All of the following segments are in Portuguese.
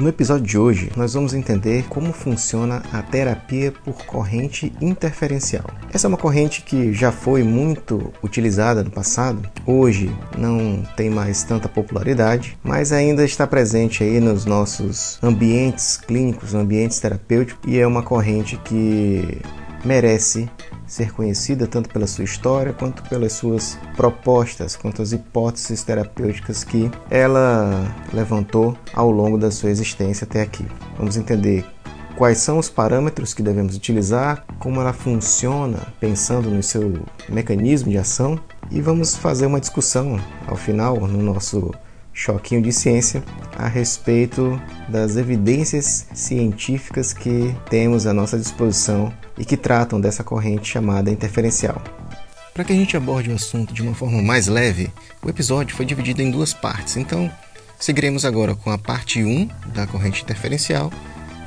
No episódio de hoje, nós vamos entender como funciona a terapia por corrente interferencial. Essa é uma corrente que já foi muito utilizada no passado, hoje não tem mais tanta popularidade, mas ainda está presente aí nos nossos ambientes clínicos, ambientes terapêuticos, e é uma corrente que merece ser conhecida tanto pela sua história quanto pelas suas propostas, quanto as hipóteses terapêuticas que ela levantou ao longo da sua existência até aqui. Vamos entender quais são os parâmetros que devemos utilizar, como ela funciona pensando no seu mecanismo de ação e vamos fazer uma discussão ao final no nosso choquinho de ciência a respeito das evidências científicas que temos à nossa disposição e que tratam dessa corrente chamada interferencial. Para que a gente aborde o assunto de uma forma mais leve, o episódio foi dividido em duas partes, então seguiremos agora com a parte 1 da corrente interferencial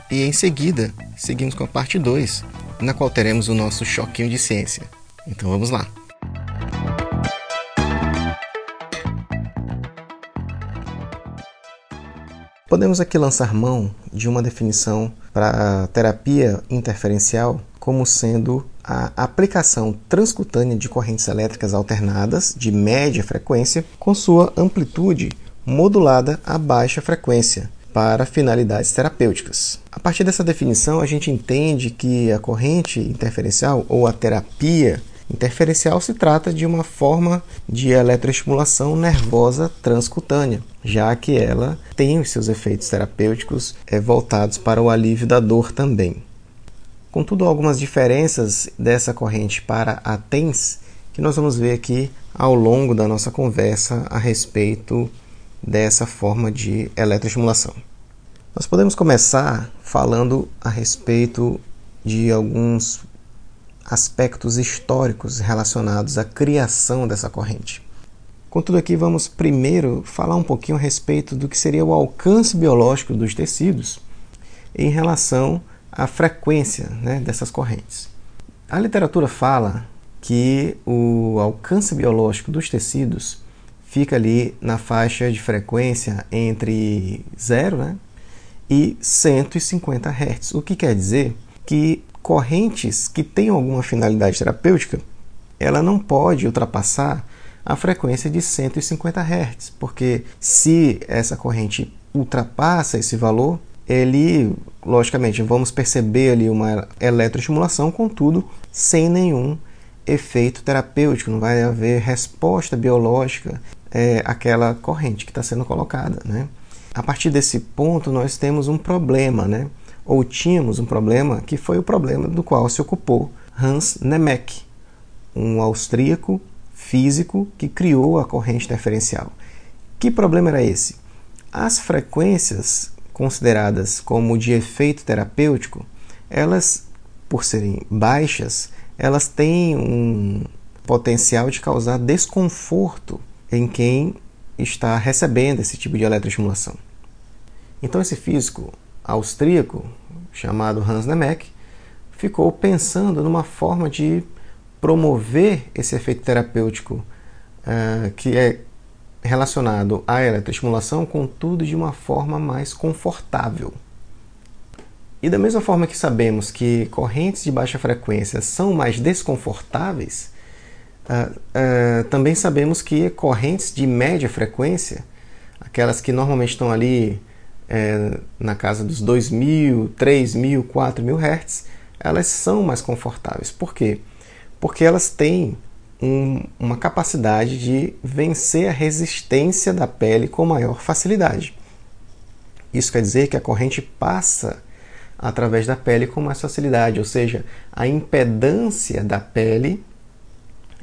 e em seguida seguimos com a parte 2, na qual teremos o nosso choquinho de ciência. Então vamos lá! Podemos aqui lançar mão de uma definição para terapia interferencial como sendo a aplicação transcutânea de correntes elétricas alternadas de média frequência com sua amplitude modulada a baixa frequência para finalidades terapêuticas. A partir dessa definição, a gente entende que a corrente interferencial ou a terapia Interferencial se trata de uma forma de eletroestimulação nervosa transcutânea, já que ela tem os seus efeitos terapêuticos é, voltados para o alívio da dor também. Contudo, algumas diferenças dessa corrente para a TENS que nós vamos ver aqui ao longo da nossa conversa a respeito dessa forma de eletroestimulação. Nós podemos começar falando a respeito de alguns aspectos históricos relacionados à criação dessa corrente. Contudo, aqui vamos primeiro falar um pouquinho a respeito do que seria o alcance biológico dos tecidos em relação à frequência né, dessas correntes. A literatura fala que o alcance biológico dos tecidos fica ali na faixa de frequência entre 0 né, e 150 Hz, o que quer dizer que correntes que tenham alguma finalidade terapêutica, ela não pode ultrapassar a frequência de 150 Hz, porque se essa corrente ultrapassa esse valor, ele, logicamente, vamos perceber ali uma eletroestimulação, contudo, sem nenhum efeito terapêutico, não vai haver resposta biológica é, àquela corrente que está sendo colocada. Né? A partir desse ponto, nós temos um problema, né? Ou tínhamos um problema que foi o problema do qual se ocupou Hans Nemec, um austríaco físico que criou a corrente interferencial. Que problema era esse? As frequências consideradas como de efeito terapêutico, elas, por serem baixas, elas têm um potencial de causar desconforto em quem está recebendo esse tipo de eletroestimulação. Então esse físico austríaco chamado Hans Nemec ficou pensando numa forma de promover esse efeito terapêutico uh, que é relacionado à eletroestimulação, contudo de uma forma mais confortável. E da mesma forma que sabemos que correntes de baixa frequência são mais desconfortáveis, uh, uh, também sabemos que correntes de média frequência, aquelas que normalmente estão ali é, na casa dos 2.000, 3.000, 4.000 Hz, elas são mais confortáveis. Por quê? Porque elas têm um, uma capacidade de vencer a resistência da pele com maior facilidade. Isso quer dizer que a corrente passa através da pele com mais facilidade, ou seja, a impedância da pele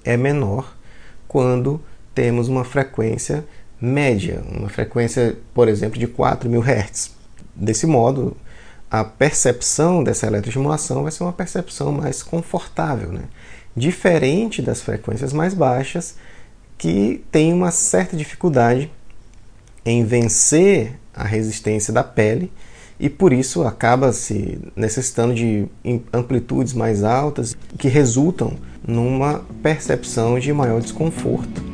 é menor quando temos uma frequência média, uma frequência, por exemplo, de 4.000 Hz. Desse modo, a percepção dessa eletroestimulação vai ser uma percepção mais confortável, né? diferente das frequências mais baixas, que tem uma certa dificuldade em vencer a resistência da pele e por isso acaba se necessitando de amplitudes mais altas que resultam numa percepção de maior desconforto.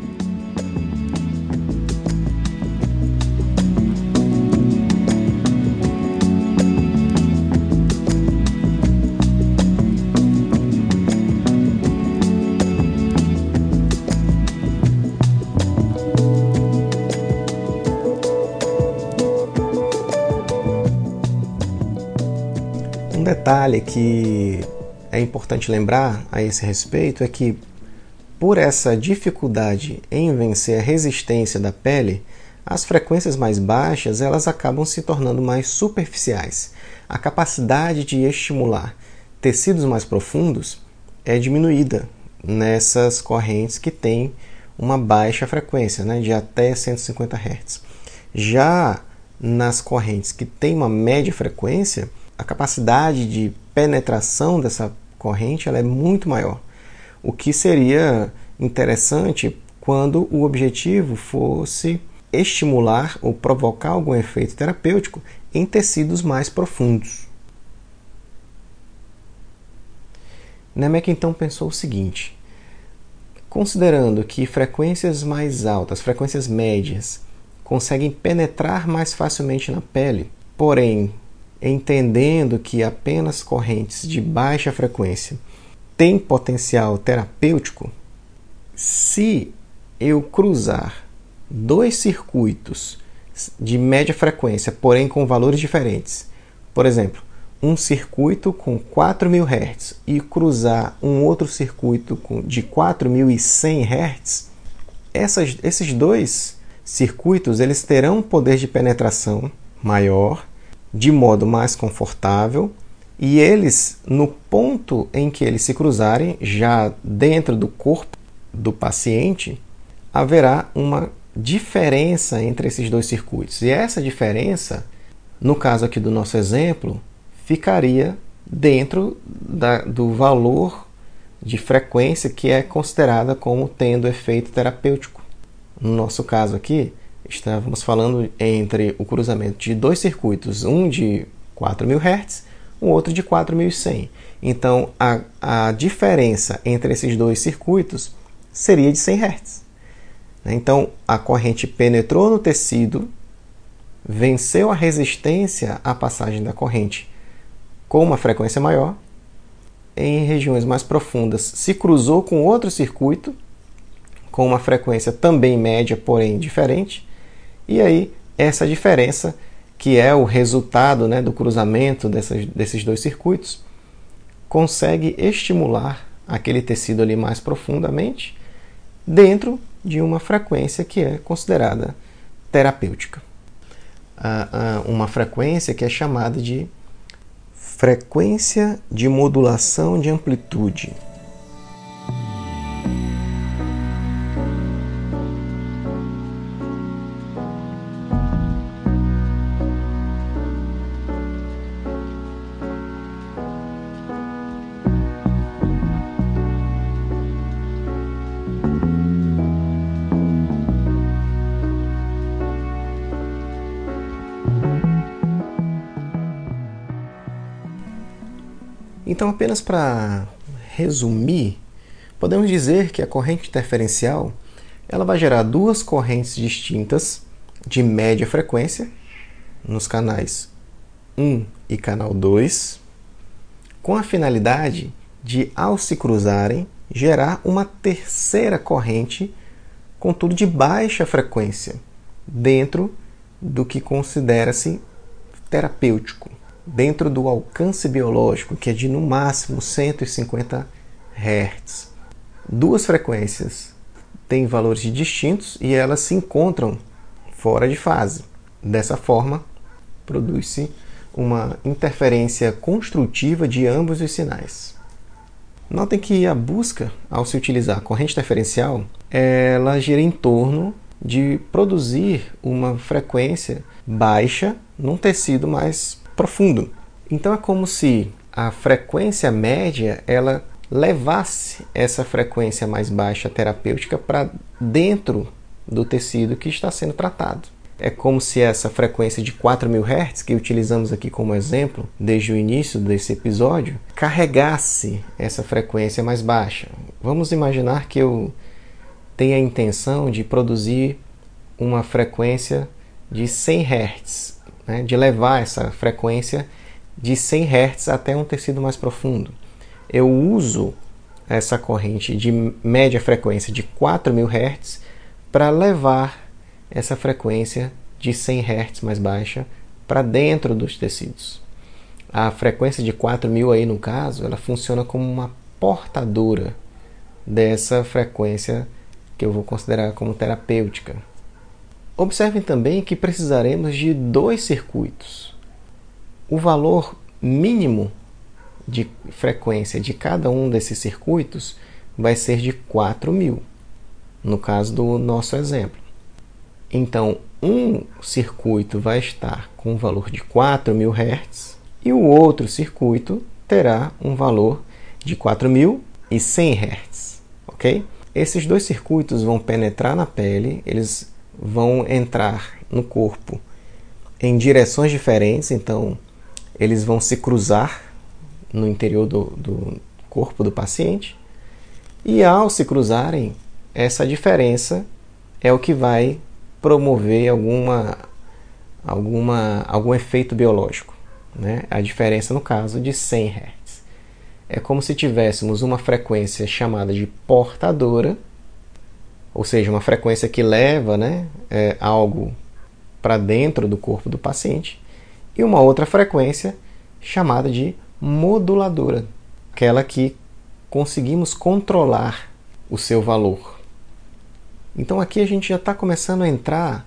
Detalhe que é importante lembrar a esse respeito é que, por essa dificuldade em vencer a resistência da pele, as frequências mais baixas elas acabam se tornando mais superficiais. A capacidade de estimular tecidos mais profundos é diminuída nessas correntes que têm uma baixa frequência, né, de até 150 Hz. Já nas correntes que têm uma média frequência, a capacidade de penetração dessa corrente ela é muito maior. O que seria interessante quando o objetivo fosse estimular ou provocar algum efeito terapêutico em tecidos mais profundos. Nemec então pensou o seguinte: considerando que frequências mais altas, frequências médias, conseguem penetrar mais facilmente na pele, porém, entendendo que apenas correntes de baixa frequência têm potencial terapêutico, se eu cruzar dois circuitos de média frequência, porém com valores diferentes, por exemplo, um circuito com 4.000 Hz e cruzar um outro circuito de 4.100 Hz, essas, esses dois circuitos eles terão um poder de penetração maior, de modo mais confortável, e eles, no ponto em que eles se cruzarem, já dentro do corpo do paciente, haverá uma diferença entre esses dois circuitos. E essa diferença, no caso aqui do nosso exemplo, ficaria dentro da, do valor de frequência que é considerada como tendo efeito terapêutico. No nosso caso aqui, estávamos falando entre o cruzamento de dois circuitos, um de 4.000 Hz, o outro de 4.100. Então, a, a diferença entre esses dois circuitos seria de 100 Hz. Então, a corrente penetrou no tecido, venceu a resistência à passagem da corrente com uma frequência maior, em regiões mais profundas se cruzou com outro circuito com uma frequência também média, porém diferente. E aí, essa diferença, que é o resultado né, do cruzamento dessas, desses dois circuitos, consegue estimular aquele tecido ali mais profundamente dentro de uma frequência que é considerada terapêutica. Uma frequência que é chamada de frequência de modulação de amplitude. Então, apenas para resumir, podemos dizer que a corrente interferencial ela vai gerar duas correntes distintas de média frequência nos canais 1 e canal 2, com a finalidade de, ao se cruzarem, gerar uma terceira corrente, contudo de baixa frequência, dentro do que considera-se terapêutico dentro do alcance biológico, que é de no máximo 150 Hz. Duas frequências têm valores distintos e elas se encontram fora de fase. Dessa forma, produz-se uma interferência construtiva de ambos os sinais. Notem que a busca, ao se utilizar a corrente interferencial, ela gira em torno de produzir uma frequência baixa num tecido mais profundo. Então é como se a frequência média ela levasse essa frequência mais baixa terapêutica para dentro do tecido que está sendo tratado. É como se essa frequência de 4.000 Hz, que utilizamos aqui como exemplo desde o início desse episódio, carregasse essa frequência mais baixa. Vamos imaginar que eu tenha a intenção de produzir uma frequência de 100 Hz né, de levar essa frequência de 100 Hz até um tecido mais profundo. Eu uso essa corrente de média frequência de 4.000 Hz para levar essa frequência de 100 Hz mais baixa para dentro dos tecidos. a frequência de 4000 aí no caso, ela funciona como uma portadora dessa frequência que eu vou considerar como terapêutica. Observem também que precisaremos de dois circuitos. O valor mínimo de frequência de cada um desses circuitos vai ser de 4000, no caso do nosso exemplo. Então, um circuito vai estar com um valor de 4000 Hz e o outro circuito terá um valor de 4100 Hz, ok? Esses dois circuitos vão penetrar na pele, eles vão entrar no corpo em direções diferentes, então eles vão se cruzar no interior do, do corpo do paciente, e ao se cruzarem, essa diferença é o que vai promover alguma, alguma, algum efeito biológico. Né? A diferença, no caso, de 100 Hz. É como se tivéssemos uma frequência chamada de portadora, ou seja, uma frequência que leva né, é, algo para dentro do corpo do paciente, e uma outra frequência chamada de moduladora, aquela que conseguimos controlar o seu valor. Então aqui a gente já está começando a entrar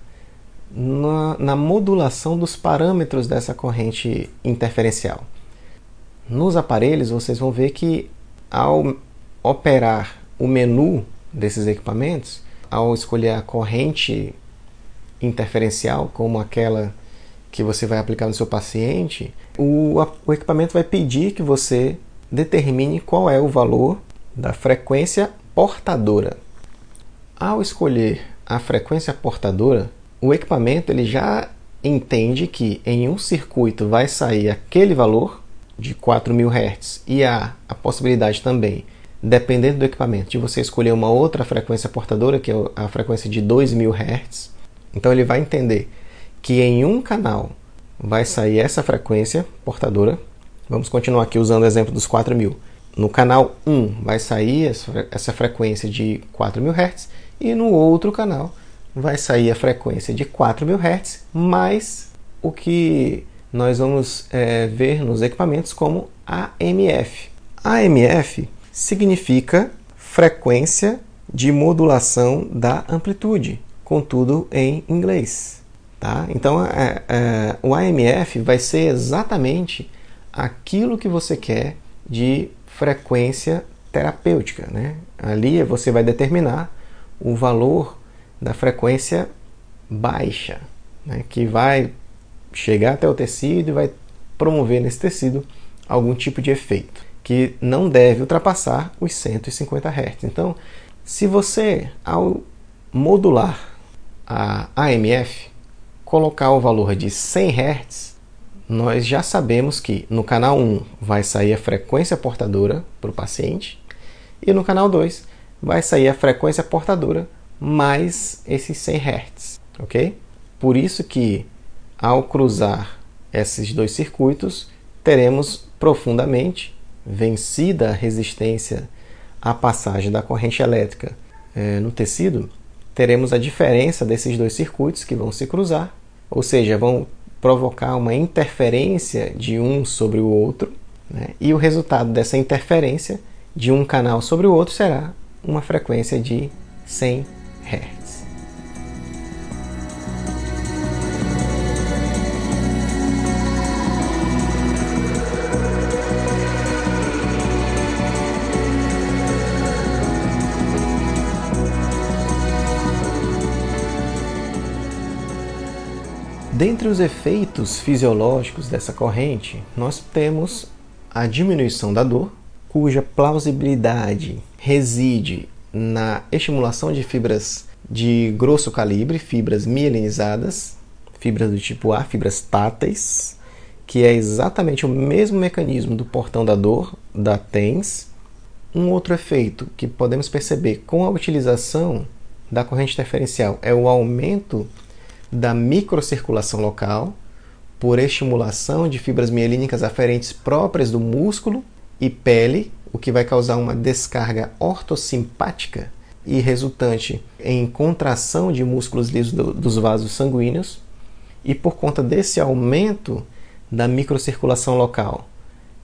na, na, modulação dos parâmetros dessa corrente interferencial. Nos aparelhos vocês vão ver que ao operar o menu desses equipamentos, ao escolher a corrente interferencial, como aquela que você vai aplicar no seu paciente, o, o equipamento vai pedir que você determine qual é o valor da frequência portadora. Ao escolher a frequência portadora, o equipamento ele já entende que em um circuito vai sair aquele valor de 4000 Hz e há a possibilidade também dependendo do equipamento, de você escolher uma outra frequência portadora, que é a frequência de 2000 Hz. Então ele vai entender que em um canal vai sair essa frequência portadora. Vamos continuar aqui usando o exemplo dos 4000. No canal 1 vai sair essa frequência de 4000 Hz e no outro canal vai sair a frequência de 4000 Hz mais o que nós vamos é, ver nos equipamentos como AMF. AMF significa frequência de modulação da amplitude, contudo em inglês. Tá? Então, é, é, o AMF vai ser exatamente aquilo que você quer de frequência terapêutica. Né? Ali você vai determinar o valor da frequência baixa, né? que vai chegar até o tecido e vai promover nesse tecido algum tipo de efeito que não deve ultrapassar os 150 Hz. Então, se você, ao modular a AMF, colocar o valor de 100 Hz, nós já sabemos que no canal 1 vai sair a frequência portadora para o paciente e no canal 2 vai sair a frequência portadora mais esses 100 Hz, ok? Por isso que ao cruzar esses dois circuitos, teremos profundamente vencida a resistência à passagem da corrente elétrica é, no tecido, teremos a diferença desses dois circuitos que vão se cruzar, ou seja, vão provocar uma interferência de um sobre o outro, né? e o resultado dessa interferência de um canal sobre o outro será uma frequência de 100 Hz. Dentre os efeitos fisiológicos dessa corrente, nós temos a diminuição da dor, cuja plausibilidade reside na estimulação de fibras de grosso calibre, fibras mielinizadas, fibras do tipo A, fibras táteis, que é exatamente o mesmo mecanismo do portão da dor da TENS. Um outro efeito que podemos perceber com a utilização da corrente interferencial é o aumento da microcirculação local por estimulação de fibras mielínicas aferentes próprias do músculo e pele, o que vai causar uma descarga ortossimpática e resultante em contração de músculos lisos do, dos vasos sanguíneos. E por conta desse aumento da microcirculação local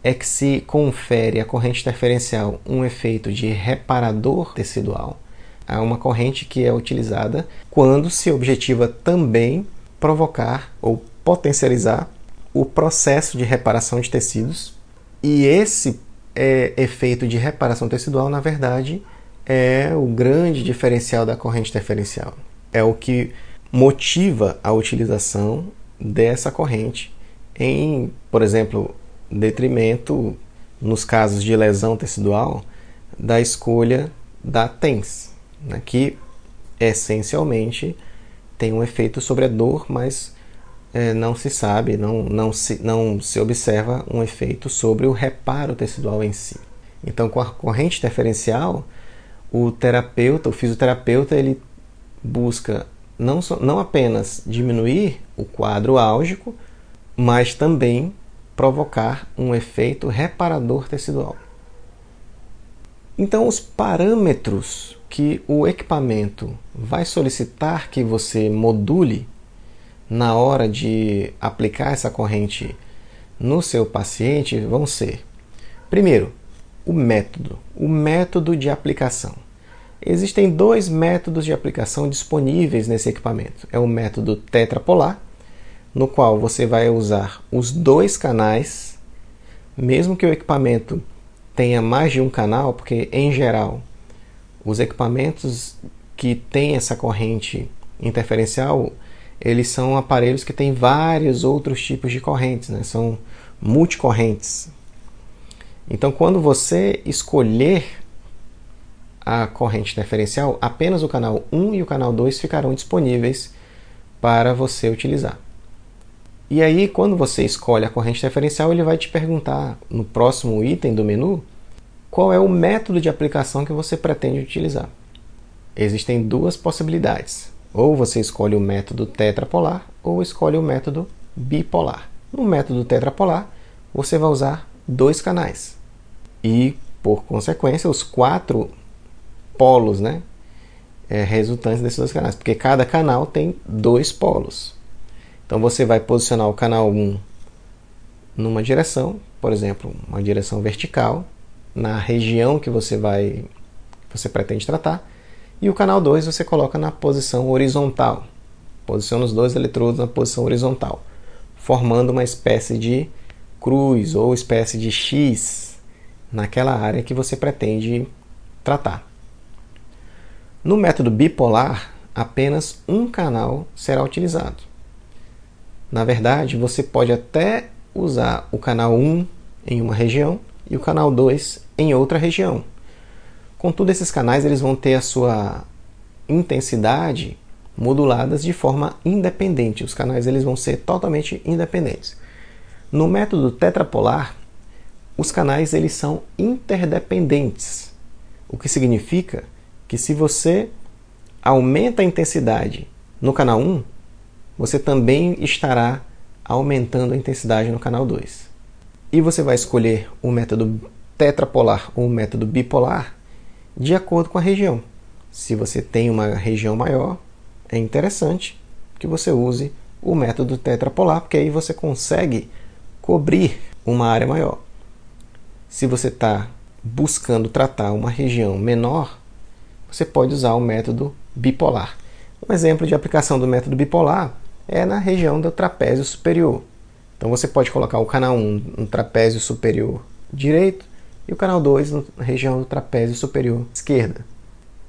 é que se confere à corrente interferencial um efeito de reparador tecidual. É uma corrente que é utilizada quando se objetiva também provocar ou potencializar o processo de reparação de tecidos. E esse é, efeito de reparação tecidual, na verdade, é o grande diferencial da corrente interferencial. É o que motiva a utilização dessa corrente em, por exemplo, detrimento, nos casos de lesão tecidual, da escolha da TENS, né, que essencialmente tem um efeito sobre a dor, mas é, não se sabe, não, não, se, não se observa um efeito sobre o reparo tecidual em si. Então, com a corrente interferencial, o terapeuta, o fisioterapeuta, ele busca não, só, não apenas diminuir o quadro álgico, mas também provocar um efeito reparador tecidual. Então, os parâmetros que o equipamento vai solicitar que você module na hora de aplicar essa corrente no seu paciente? Vão ser: primeiro, o método, o método de aplicação. Existem dois métodos de aplicação disponíveis nesse equipamento: é o método tetrapolar no qual você vai usar os dois canais, mesmo que o equipamento tenha mais de um canal, porque em geral os equipamentos que têm essa corrente interferencial, eles são aparelhos que têm vários outros tipos de correntes, né? são multicorrentes. Então, quando você escolher a corrente interferencial, apenas o canal 1 e o canal 2 ficarão disponíveis para você utilizar. E aí, quando você escolhe a corrente referencial, ele vai te perguntar no próximo item do menu qual é o método de aplicação que você pretende utilizar. Existem duas possibilidades. Ou você escolhe o método tetrapolar ou escolhe o método bipolar. No método tetrapolar, você vai usar dois canais. E, por consequência, os quatro polos né, é, resultantes desses dois canais. Porque cada canal tem dois polos. Então você vai posicionar o canal 1 numa direção, por exemplo, uma direção vertical, na região que você vai você pretende tratar, e o canal 2 você coloca na posição horizontal. Posiciona os dois eletrodos na posição horizontal, formando uma espécie de cruz ou espécie de X naquela área que você pretende tratar. No método bipolar, apenas um canal será utilizado. Na verdade, você pode até usar o canal 1 em uma região e o canal 2 em outra região. Contudo, esses canais eles vão ter a sua intensidade moduladas de forma independente. Os canais eles vão ser totalmente independentes. No método tetrapolar, os canais eles são interdependentes, o que significa que se você aumenta a intensidade no canal 1, você também estará aumentando a intensidade no canal 2. E você vai escolher o método tetrapolar ou o método bipolar de acordo com a região. Se você tem uma região maior, é interessante que você use o método tetrapolar, porque aí você consegue cobrir uma área maior. Se você está buscando tratar uma região menor, você pode usar o método bipolar. Um exemplo de aplicação do método bipolar é na região do trapézio superior. Então você pode colocar o canal 1 no trapézio superior direito e o canal 2 na região do trapézio superior esquerda.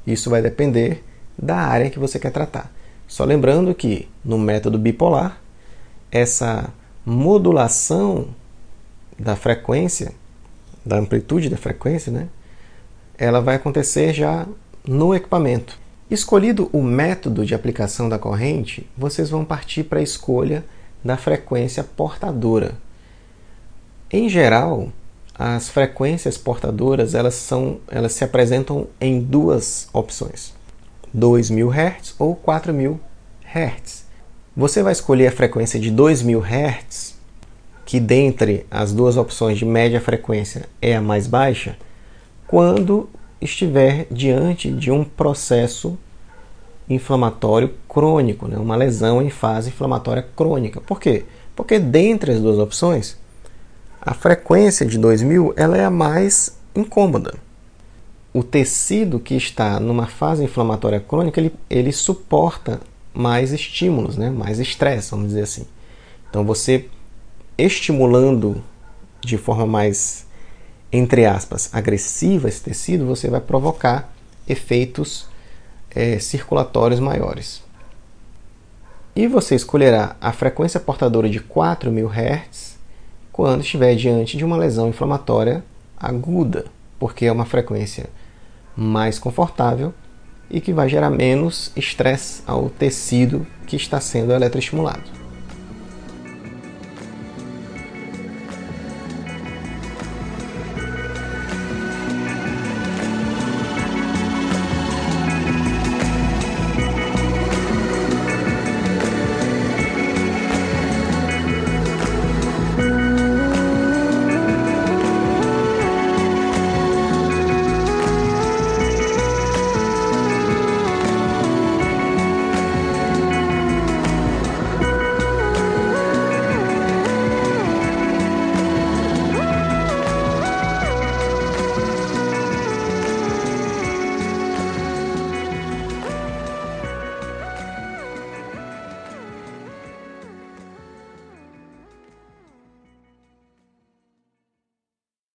Isso vai depender da área que você quer tratar. Só lembrando que no método bipolar, essa modulação da frequência, da amplitude da frequência, né, ela vai acontecer já no equipamento. Escolhido o método de aplicação da corrente, vocês vão partir para a escolha da frequência portadora. Em geral, as frequências portadoras elas, são, elas se apresentam em duas opções: 2.000 Hz ou 4.000 Hz. Você vai escolher a frequência de 2.000 Hz, que dentre as duas opções de média frequência é a mais baixa, quando estiver diante de um processo inflamatório crônico, né? uma lesão em fase inflamatória crônica. Por quê? Porque dentre as duas opções, a frequência de 2000 ela é a mais incômoda. O tecido que está numa fase inflamatória crônica, ele, ele suporta mais estímulos, né? mais estresse, vamos dizer assim. Então você estimulando de forma mais, entre aspas, agressiva esse tecido, você vai provocar efeitos é, circulatórios maiores. E você escolherá a frequência portadora de 4.000 Hz quando estiver diante de uma lesão inflamatória aguda, porque é uma frequência mais confortável e que vai gerar menos estresse ao tecido que está sendo eletroestimulado.